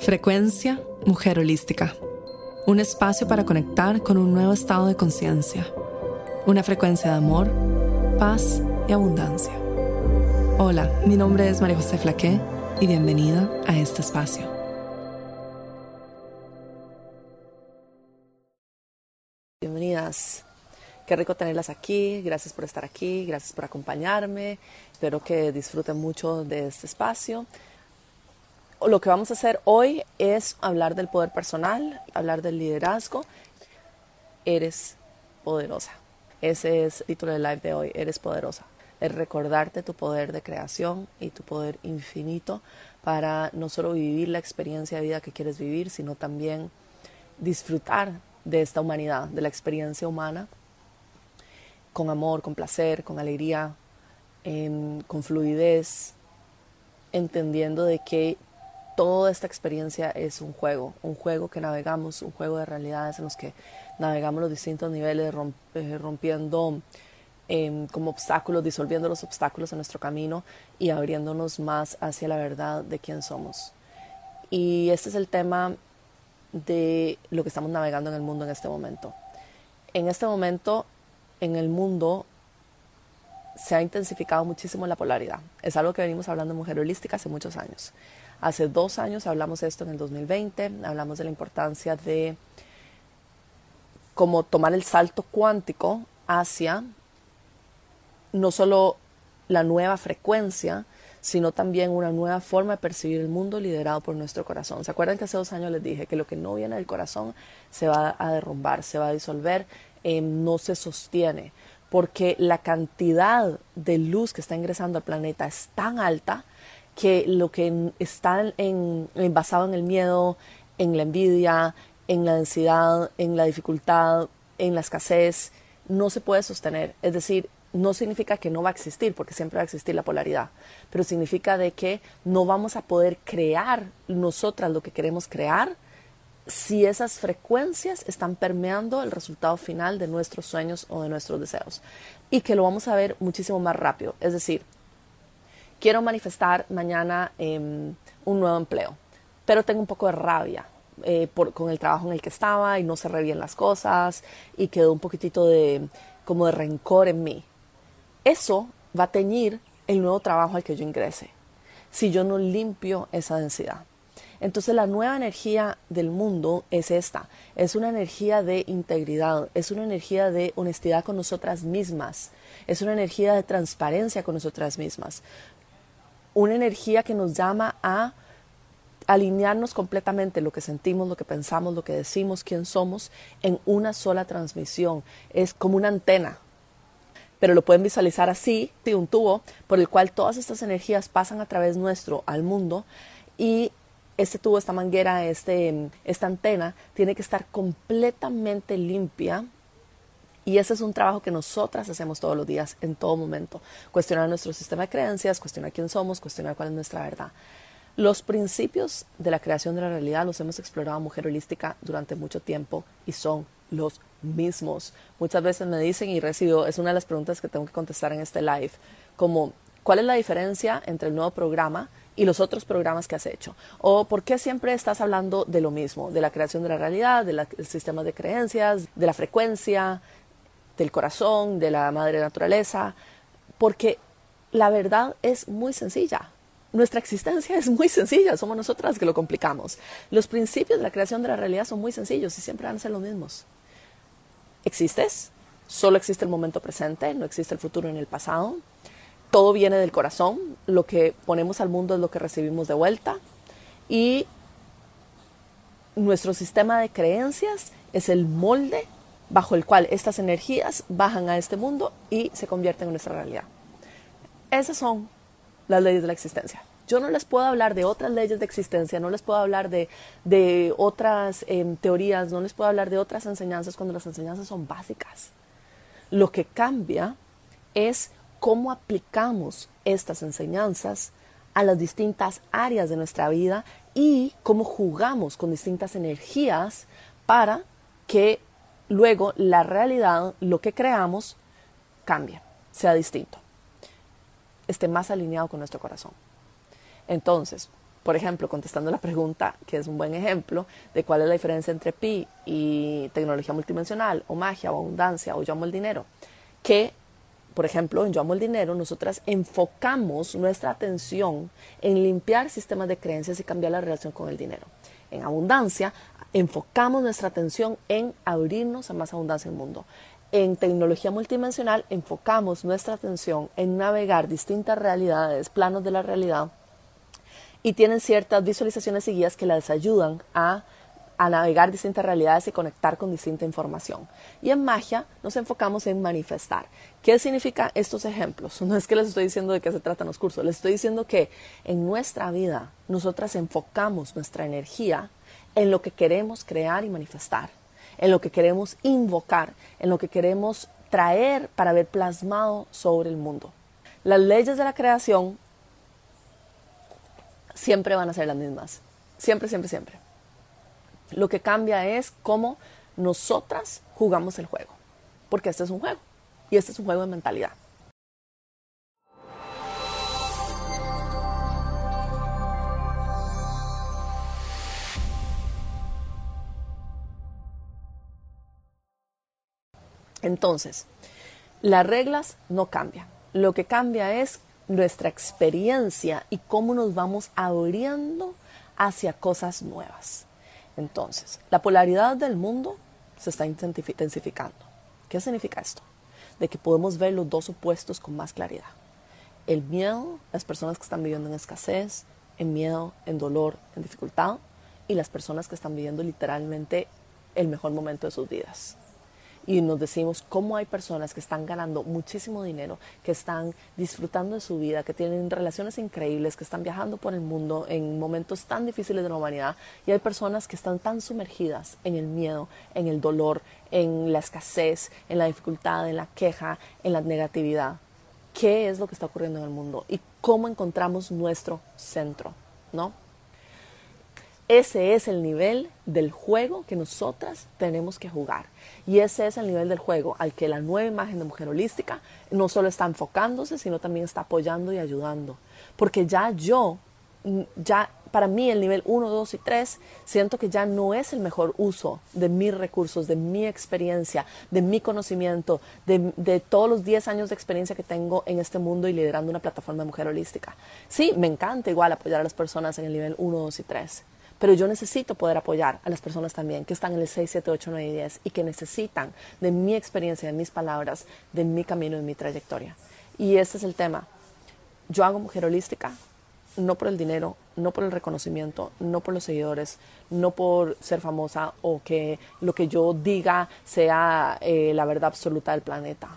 Frecuencia Mujer Holística. Un espacio para conectar con un nuevo estado de conciencia. Una frecuencia de amor, paz y abundancia. Hola, mi nombre es María José Flaqué y bienvenida a este espacio. Bienvenidas. Qué rico tenerlas aquí. Gracias por estar aquí. Gracias por acompañarme. Espero que disfruten mucho de este espacio lo que vamos a hacer hoy es hablar del poder personal, hablar del liderazgo. Eres poderosa. Ese es el título del live de hoy, Eres poderosa. Es recordarte tu poder de creación y tu poder infinito para no solo vivir la experiencia de vida que quieres vivir, sino también disfrutar de esta humanidad, de la experiencia humana, con amor, con placer, con alegría, con fluidez, entendiendo de que toda esta experiencia es un juego, un juego que navegamos, un juego de realidades en los que navegamos los distintos niveles, eh, rompiendo em, como obstáculos, disolviendo los obstáculos en nuestro camino y abriéndonos más hacia la verdad de quién somos. Y este es el tema de lo que estamos navegando en el mundo en este momento. En este momento, en el mundo, se ha intensificado muchísimo la polaridad. Es algo que venimos hablando en Mujer Holística hace muchos años. Hace dos años hablamos de esto en el 2020, hablamos de la importancia de cómo tomar el salto cuántico hacia no solo la nueva frecuencia, sino también una nueva forma de percibir el mundo liderado por nuestro corazón. ¿Se acuerdan que hace dos años les dije que lo que no viene del corazón se va a derrumbar, se va a disolver, eh, no se sostiene? Porque la cantidad de luz que está ingresando al planeta es tan alta que lo que está en, basado en el miedo, en la envidia, en la densidad, en la dificultad, en la escasez, no se puede sostener. Es decir, no significa que no va a existir, porque siempre va a existir la polaridad, pero significa de que no vamos a poder crear nosotras lo que queremos crear si esas frecuencias están permeando el resultado final de nuestros sueños o de nuestros deseos. Y que lo vamos a ver muchísimo más rápido. Es decir, quiero manifestar mañana em, un nuevo empleo, pero tengo un poco de rabia eh, con el trabajo en el que estaba y no cerré bien las cosas y quedó un poquitito de como de rencor en mí. Eso va a teñir el nuevo trabajo al que yo ingrese si yo no limpio esa densidad. Entonces la nueva energía del mundo es esta, es una energía de integridad, es una energía de honestidad con nosotras mismas, es una energía de transparencia con nosotras mismas una energía que nos llama a alinearnos completamente lo que sentimos, lo que pensamos, lo que decimos, quién somos, en una sola transmisión. Es como una antena, pero lo pueden visualizar así, de un tubo por el cual todas estas energías pasan a través nuestro al mundo y este tubo, esta manguera, este, esta antena tiene que estar completamente limpia y ese es un trabajo que nosotras hacemos todos los días, en todo momento. Cuestionar nuestro sistema de creencias, cuestionar quién somos, cuestionar cuál es nuestra verdad. Los principios de la creación de la realidad los hemos explorado Mujer Holística durante mucho tiempo y son los mismos. Muchas veces me dicen y recibo, es una de las preguntas que tengo que contestar en este live, como ¿cuál es la diferencia entre el nuevo programa y los otros programas que has hecho? ¿O por qué siempre estás hablando de lo mismo, de la creación de la realidad, del sistema de creencias, de la frecuencia, del corazón, de la madre naturaleza, porque la verdad es muy sencilla. Nuestra existencia es muy sencilla, somos nosotras que lo complicamos. Los principios de la creación de la realidad son muy sencillos y siempre van a ser los mismos. Existes, solo existe el momento presente, no existe el futuro ni el pasado. Todo viene del corazón, lo que ponemos al mundo es lo que recibimos de vuelta y nuestro sistema de creencias es el molde bajo el cual estas energías bajan a este mundo y se convierten en nuestra realidad. Esas son las leyes de la existencia. Yo no les puedo hablar de otras leyes de existencia, no les puedo hablar de, de otras em, teorías, no les puedo hablar de otras enseñanzas cuando las enseñanzas son básicas. Lo que cambia es cómo aplicamos estas enseñanzas a las distintas áreas de nuestra vida y cómo jugamos con distintas energías para que luego la realidad, lo que creamos, cambia, sea distinto, esté más alineado con nuestro corazón. Entonces, por ejemplo, contestando la pregunta, que es un buen ejemplo, de cuál es la diferencia entre pi y tecnología multidimensional, o magia, o abundancia, o yo el dinero, que, por ejemplo, en yo amo el dinero, nosotras enfocamos nuestra atención en limpiar sistemas de creencias y cambiar la relación con el dinero. En abundancia, enfocamos nuestra atención en abrirnos a más abundancia en el mundo. En tecnología multidimensional enfocamos nuestra atención en navegar distintas realidades, planos de la realidad, y tienen ciertas visualizaciones y guías que les ayudan a, a navegar distintas realidades y conectar con distinta información. Y en magia nos enfocamos en manifestar. ¿Qué significa estos ejemplos? No es que les estoy diciendo de qué se tratan los cursos, les estoy diciendo que en nuestra vida nosotras enfocamos nuestra energía en lo que queremos crear y manifestar en lo que queremos invocar, en lo que queremos traer para ver plasmado sobre el mundo. Las leyes de la creación siempre van a ser las mismas. Siempre, siempre, siempre. Lo que cambia es cómo nosotras jugamos el juego. Porque este es un juego. Y este es un juego de mentalidad. Entonces, las reglas no cambian. Lo que cambia es nuestra experiencia y cómo nos vamos abriendo hacia cosas nuevas. Entonces, la polaridad del mundo se está intensificando. ¿Qué significa esto? De que podemos ver los dos opuestos con más claridad. El miedo, las personas que están viviendo en escasez, en miedo, en dolor, en dificultad, y las personas que están viviendo literalmente el mejor momento de sus vidas y nos decimos cómo hay personas que están ganando muchísimo dinero, que están disfrutando de su vida, que tienen relaciones increíbles, que están viajando por el mundo en momentos tan difíciles de la humanidad y hay personas que están tan sumergidas en el miedo, en el dolor, en la escasez, en la dificultad, en la queja, en la negatividad. ¿Qué es lo que está ocurriendo en el mundo y cómo encontramos nuestro centro, ¿no? Ese es el nivel del juego que nosotras tenemos que jugar. Y ese es el nivel del juego al que la nueva imagen de mujer holística no solo está enfocándose, sino también está apoyando y ayudando. Porque ya yo, mm, ya para mí el nivel 1, 2 y 3, siento que ya no es el mejor uso de mis recursos, de mi experiencia, de mi conocimiento, de, de todos los 10 años de experiencia que tengo en este mundo y liderando una plataforma de mujer holística. Sí, me encanta igual apoyar a las personas en el nivel 1, 2 y 3 pero yo necesito poder apoyar a las personas también que están en el 6, 7, 8, 9 y 10 y que necesitan de mi experiencia, de mis palabras, de mi camino, de mi trayectoria. Y este es el tema. Yo hago mujer holística no por el dinero, no por el reconocimiento, no por los seguidores, no por ser famosa o que lo que yo diga sea eh, la verdad absoluta del planeta.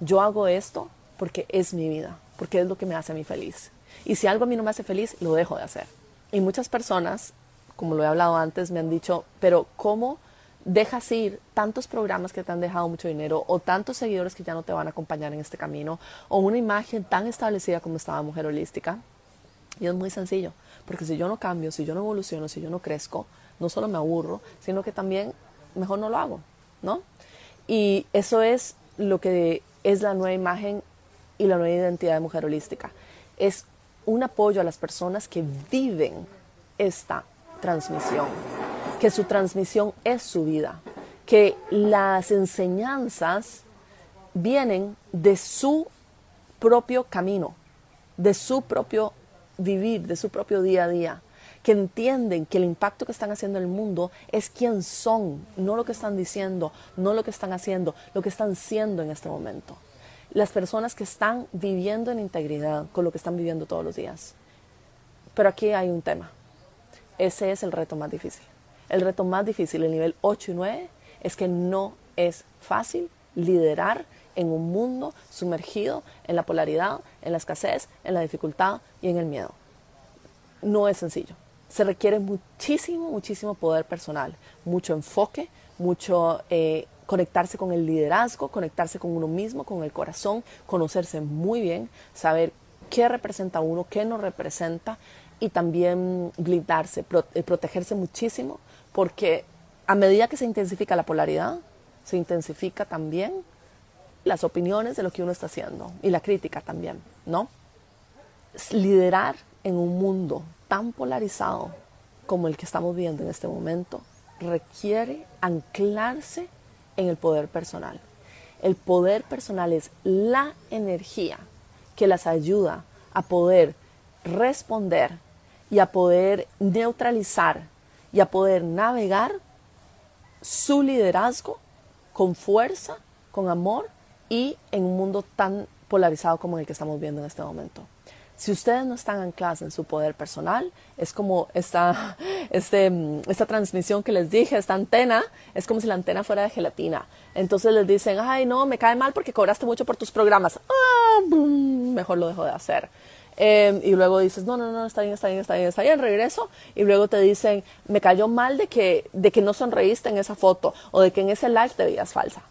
Yo hago esto porque es mi vida, porque es lo que me hace a mí feliz. Y si algo a mí no me hace feliz, lo dejo de hacer. Y muchas personas como lo he hablado antes, me han dicho, pero ¿cómo dejas ir tantos programas que te han dejado mucho dinero o tantos seguidores que ya no te van a acompañar en este camino o una imagen tan establecida como estaba Mujer Holística? Y es muy sencillo, porque si yo no cambio, si yo no evoluciono, si yo no crezco, no solo me aburro, sino que también mejor no lo hago, ¿no? Y eso es lo que es la nueva imagen y la nueva identidad de Mujer Holística. Es un apoyo a las personas que viven esta transmisión, que su transmisión es su vida, que las enseñanzas vienen de su propio camino, de su propio vivir, de su propio día a día, que entienden que el impacto que están haciendo en el mundo es quién son, no lo que están diciendo, no lo que están haciendo, lo que están siendo en este momento. Las personas que están viviendo en integridad con lo que están viviendo todos los días. Pero aquí hay un tema. Ese es el reto más difícil. El reto más difícil, el nivel 8 y 9, es que no es fácil liderar en un mundo sumergido en la polaridad, en la escasez, en la dificultad y en el miedo. No es sencillo. Se requiere muchísimo, muchísimo poder personal, mucho enfoque, mucho eh, conectarse con el liderazgo, conectarse con uno mismo, con el corazón, conocerse muy bien, saber qué representa uno, qué no representa y también blindarse, eh, protegerse muchísimo, porque a medida que se intensifica la polaridad, se intensifica también las opiniones de lo que uno está haciendo y la crítica también, ¿no? Liderar en un mundo tan polarizado como el que estamos viendo en este momento requiere anclarse en el poder personal. El poder personal es la energía que las ayuda a poder responder y a poder neutralizar y a poder navegar su liderazgo con fuerza, con amor y en un mundo tan polarizado como el que estamos viendo en este momento. Si ustedes no están anclados en su poder personal, es como esta, este, esta transmisión que les dije, esta antena, es como si la antena fuera de gelatina. Entonces les dicen, ay, no, me cae mal porque cobraste mucho por tus programas. Ah, mejor lo dejo de hacer. Em, y luego dices, no, no, no, está bien, está bien, está bien, está bien, regreso. Y luego te dicen, me cayó mal de que, de que no sonreíste en esa foto o de que en ese live te veías falsa.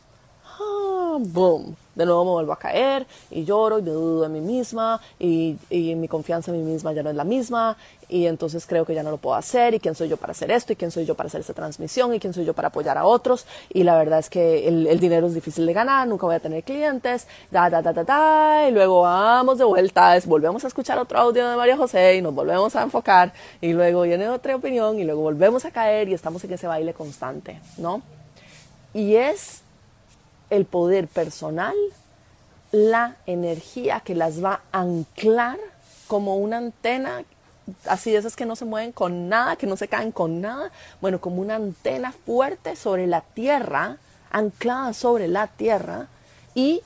Ah, boom de nuevo me vuelvo a caer y lloro y me dudo de mí misma y, y, mi confianza en mí misma ya no es la misma y entonces creo que ya no lo puedo hacer y quién soy yo para hacer esto y quién soy yo para hacer esta transmisión y quién soy yo para apoyar a otros y la verdad es que el, el dinero es difícil de ganar, nunca voy a tener clientes, da, da, da, da, da, y luego vamos de vuelta, volvemos a escuchar otro audio de María José y nos volvemos a enfocar y luego viene otra opinión y luego volvemos a caer y estamos en ese baile constante, ¿no? Y es el poder personal, la energía que las va a anclar como una antena, así de esas que no se mueven con nada, que no se caen con nada, bueno, como una antena fuerte sobre la tierra, anclada sobre la tierra y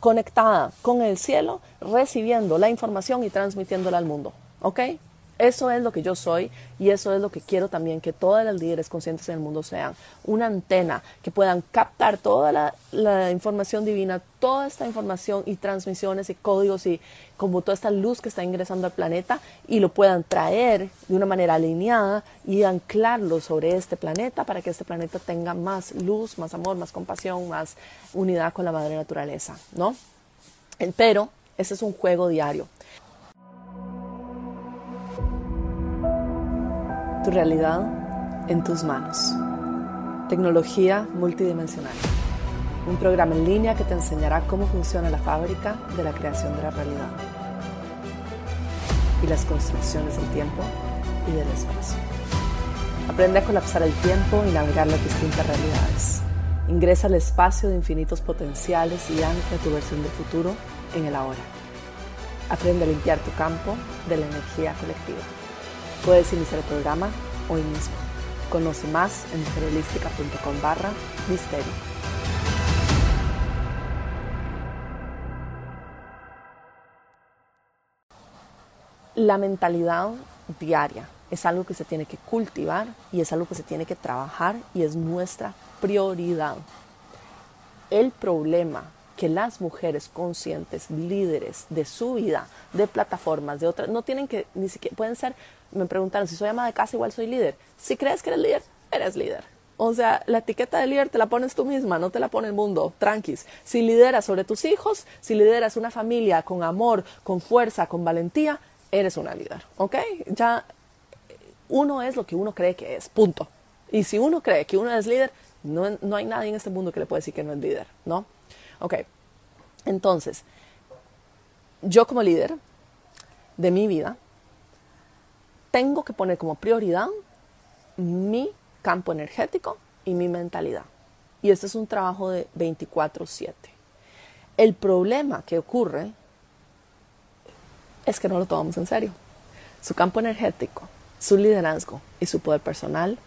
conectada con el cielo, recibiendo la información y transmitiéndola al mundo. ¿Ok? Eso es lo que yo soy y eso es lo que quiero también que todas las líderes conscientes en el mundo sean. Una antena que puedan captar toda la, información divina, toda esta información y transmisiones y códigos y como toda esta luz que está ingresando al planeta y lo puedan traer de una manera alineada y anclarlo sobre este planeta para que este planeta tenga más luz, más amor, más compasión, más unidad con la madre naturaleza, ¿no? Pero ese es un juego diario. Tu realidad en tus manos. Tecnología multidimensional. Un programa en línea que te enseñará cómo funciona la fábrica de la creación de la realidad y las construcciones del tiempo y del espacio. Aprende a colapsar el tiempo y navegar las distintas realidades. Ingresa al espacio de infinitos potenciales y ancla tu versión del futuro en el ahora. Aprende a limpiar tu campo de la energía colectiva. Puedes iniciar el programa hoy mismo. Conoce más en mujerholística.com barra misterio. La mentalidad diaria es algo que se tiene que cultivar y es algo que se tiene que trabajar y es nuestra prioridad. El problema que las mujeres conscientes, líderes de su vida, de plataformas, de otras, no tienen que, ni siquiera, pueden ser, me preguntaron, si soy ama de casa, igual soy líder. Si crees que eres líder, eres líder. O sea, la etiqueta de líder te la pones tú misma, no te la pone el mundo, tranquis. Si lideras sobre tus hijos, si lideras una familia con amor, con fuerza, con valentía, eres una líder, ¿ok? Ya uno es lo que uno cree que es, punto. Y si uno cree que uno es líder, no, no hay nadie en este mundo que le pueda decir que no es líder, ¿no? Ok, entonces, yo como líder de mi vida, tengo que poner como prioridad mi campo energético y mi mentalidad. Y este es un trabajo de 24/7. El problema que ocurre es que no lo tomamos en serio. Su campo energético, su liderazgo y su poder personal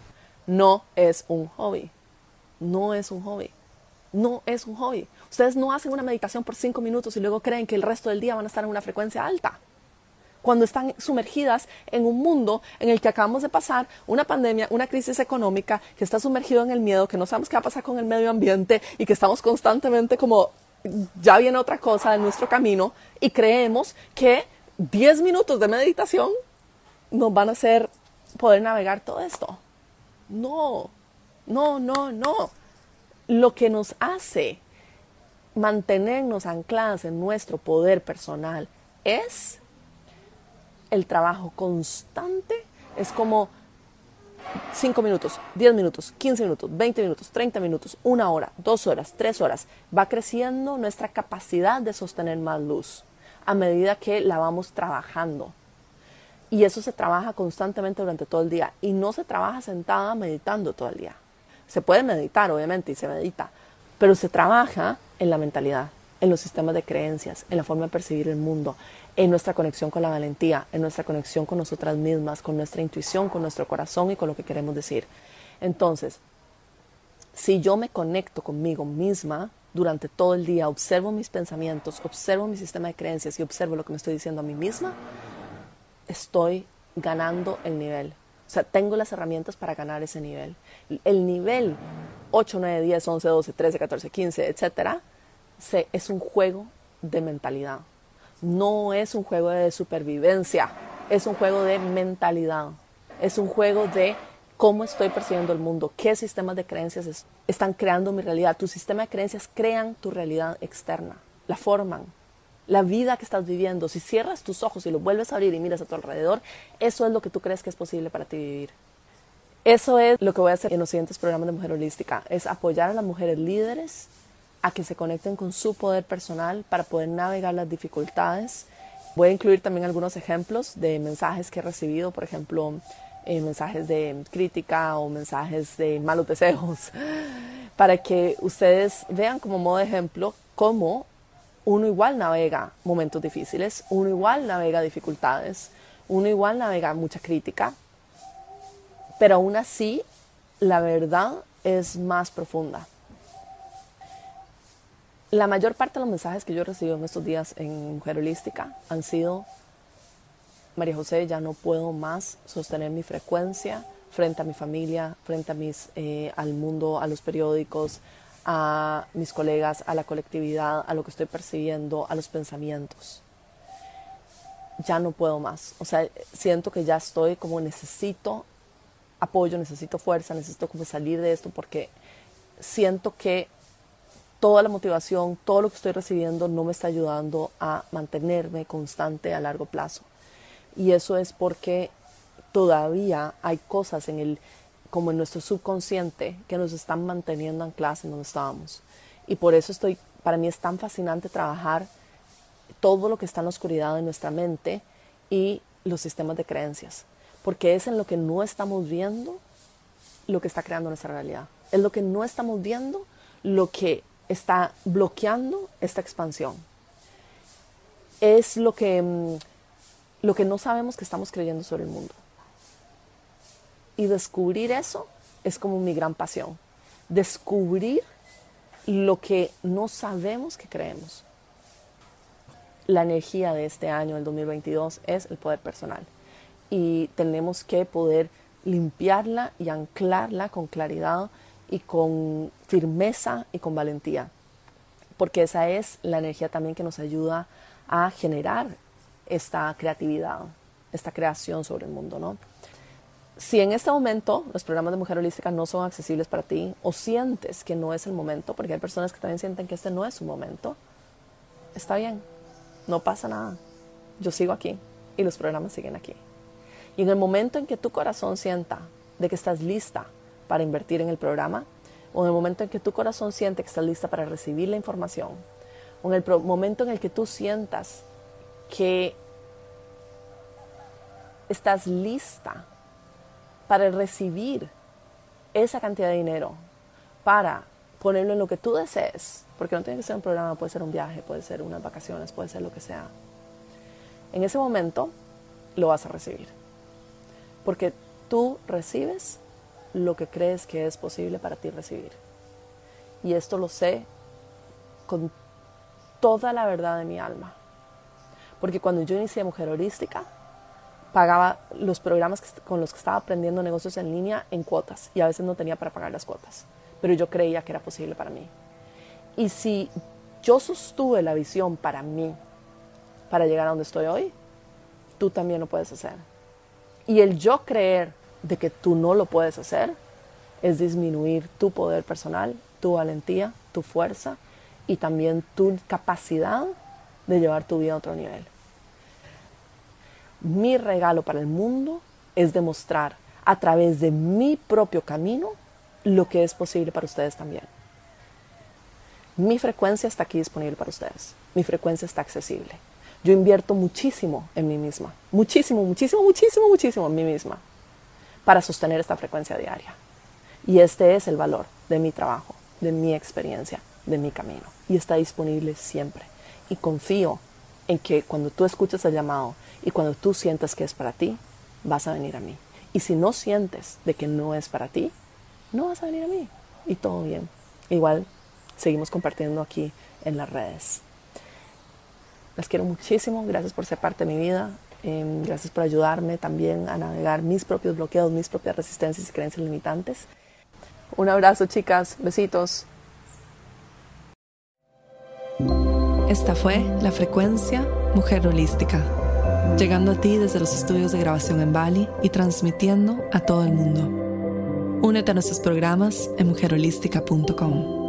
no es un hobby. No es un hobby. No es un hobby. Ustedes no hacen una meditación por cinco minutos y luego creen que el resto del día van a estar en una frecuencia alta. Cuando están sumergidas en un mundo en el que acabamos de pasar una pandemia, una crisis económica, que está sumergido en el miedo, que no sabemos qué va a pasar con el medio ambiente y que estamos constantemente como ya viene otra cosa en nuestro camino y creemos que 10 minutos de meditación nos van a hacer poder navegar todo esto. No, no, no, no. Lo que nos hace mantenernos ancladas en nuestro poder personal es el trabajo constante. Es como 5 minutos, 10 minutos, 15 minutos, 20 minutos, 30 minutos, una hora, dos horas, tres horas. Va creciendo nuestra capacidad de sostener más luz a medida que la vamos trabajando. Y eso se trabaja constantemente durante todo el día. Y no se trabaja sentada meditando todo el día. Se puede meditar, obviamente, y se medita. Pero se trabaja en la mentalidad, en los sistemas de creencias, en la forma de percibir el mundo, en nuestra conexión con la valentía, en nuestra conexión con nosotras mismas, con nuestra intuición, con nuestro corazón y con lo que queremos decir. Entonces, si yo me conecto conmigo misma durante todo el día, observo mis pensamientos, observo mi sistema de creencias y observo lo que me estoy diciendo a mí misma, estoy ganando el nivel. O sea, tengo las herramientas para ganar ese nivel. El nivel 8, 9, 10, 11, 12, 13, 14, 15, etcétera, es un juego de mentalidad. No es un juego de supervivencia, es un juego de mentalidad. Es un juego de cómo estoy percibiendo el mundo, qué sistemas de creencias están creando mi realidad. Tu sistema de creencias crean tu realidad externa, la forman. La vida que estás viviendo, si cierras tus ojos y los vuelves a abrir y miras a tu alrededor, eso es lo que tú crees que es posible para ti vivir. Eso es lo que voy a hacer en los siguientes programas de Mujer Holística, es apoyar a las mujeres líderes a que se conecten con su poder personal para poder navegar las dificultades. Voy a incluir también algunos ejemplos de mensajes que he recibido, por ejemplo, eh, mensajes de crítica o mensajes de malos deseos, para que ustedes vean como modo de ejemplo cómo uno igual navega momentos difíciles, uno igual navega dificultades, uno igual navega mucha crítica, pero aún así la verdad es más profunda. La mayor parte de los mensajes que yo he recibido en estos días en Mujer Holística han sido María José, ya no puedo más sostener mi frecuencia frente a mi familia, frente a mis, eh, al mundo, a los periódicos, a mis colegas, a la colectividad, a lo que estoy percibiendo, a los pensamientos. Ya no puedo más. O sea, siento que ya estoy como necesito apoyo, necesito fuerza, necesito salir de esto porque siento que toda la motivación, todo lo que estoy recibiendo no me está ayudando a mantenerme constante a largo plazo. Y eso es porque todavía hay cosas en el, como en nuestro subconsciente, que nos están manteniendo ancladas en donde estábamos. Y por eso estoy, para mí es tan fascinante trabajar todo lo que está en la oscuridad de nuestra mente y los sistemas de creencias. Porque es en lo que no estamos viendo lo que está creando nuestra realidad. Es lo que no estamos viendo lo que está bloqueando esta expansión. Es lo que mm, lo que no sabemos que estamos creyendo sobre el mundo. Y descubrir eso es como mi gran pasión. Descubrir lo que no sabemos que creemos. La energía de este año, el 2022, es el poder personal. Y tenemos que poder limpiarla y anclarla con claridad y con firmeza y con valentía. Porque esa es la energía también que nos ayuda a generar esta creatividad, esta creación sobre el mundo, ¿no? Si en este momento los programas de mujer holística no son accesibles para ti o sientes que no es el momento, porque hay personas que también sienten que este no es su momento, está bien, no pasa nada. Yo sigo aquí y los programas siguen aquí. Y en el momento en que tu corazón sienta de que estás lista para invertir en el programa, o en el momento en que tu corazón siente que estás lista para recibir la información, o en el momento en el que tú sientas que estás lista para recibir esa cantidad de dinero, para ponerlo en lo que tú desees, porque no tiene que ser un programa, puede ser un viaje, puede ser unas vacaciones, puede ser lo que sea. En ese momento lo vas a recibir, porque tú recibes lo que crees que es posible para ti recibir. Y esto lo sé con toda la verdad de mi alma. Porque cuando yo inicié Mujer Holística, pagaba los programas con los que estaba aprendiendo negocios en línea en cuotas y a veces no tenía para pagar las cuotas, pero yo creía que era posible para mí. Y si yo sostuve la visión para mí, para llegar a donde estoy hoy, tú también lo puedes hacer. Y el yo creer de que tú no lo puedes hacer es disminuir tu poder personal, tu valentía, tu fuerza y también tu capacidad de llevar tu vida a otro nivel. Mi regalo para el mundo es demostrar a través de mi propio camino lo que es posible para ustedes también. Mi frecuencia está aquí disponible para ustedes. Mi frecuencia está accesible. Yo invierto muchísimo en mí misma, muchísimo, muchísimo, muchísimo, muchísimo en mí misma para sostener esta frecuencia diaria. Y este es el valor de mi trabajo, de mi experiencia, de mi camino. Y está disponible siempre. Y confío en que cuando tú escuches el llamado y cuando tú sientas que es para ti, vas a venir a mí. Y si no sientes de que no es para ti, no vas a venir a mí. Y todo bien. Igual seguimos compartiendo aquí en las redes. Las quiero muchísimo. Gracias por ser parte de mi vida. Em, gracias por ayudarme también a navegar mis propios bloqueos, mis propias resistencias y creencias limitantes. Un abrazo, chicas. Besitos. Esta fue la frecuencia Mujer Holística, llegando a ti desde los estudios de grabación en Bali y transmitiendo a todo el mundo. Únete a nuestros programas en mujerholística.com.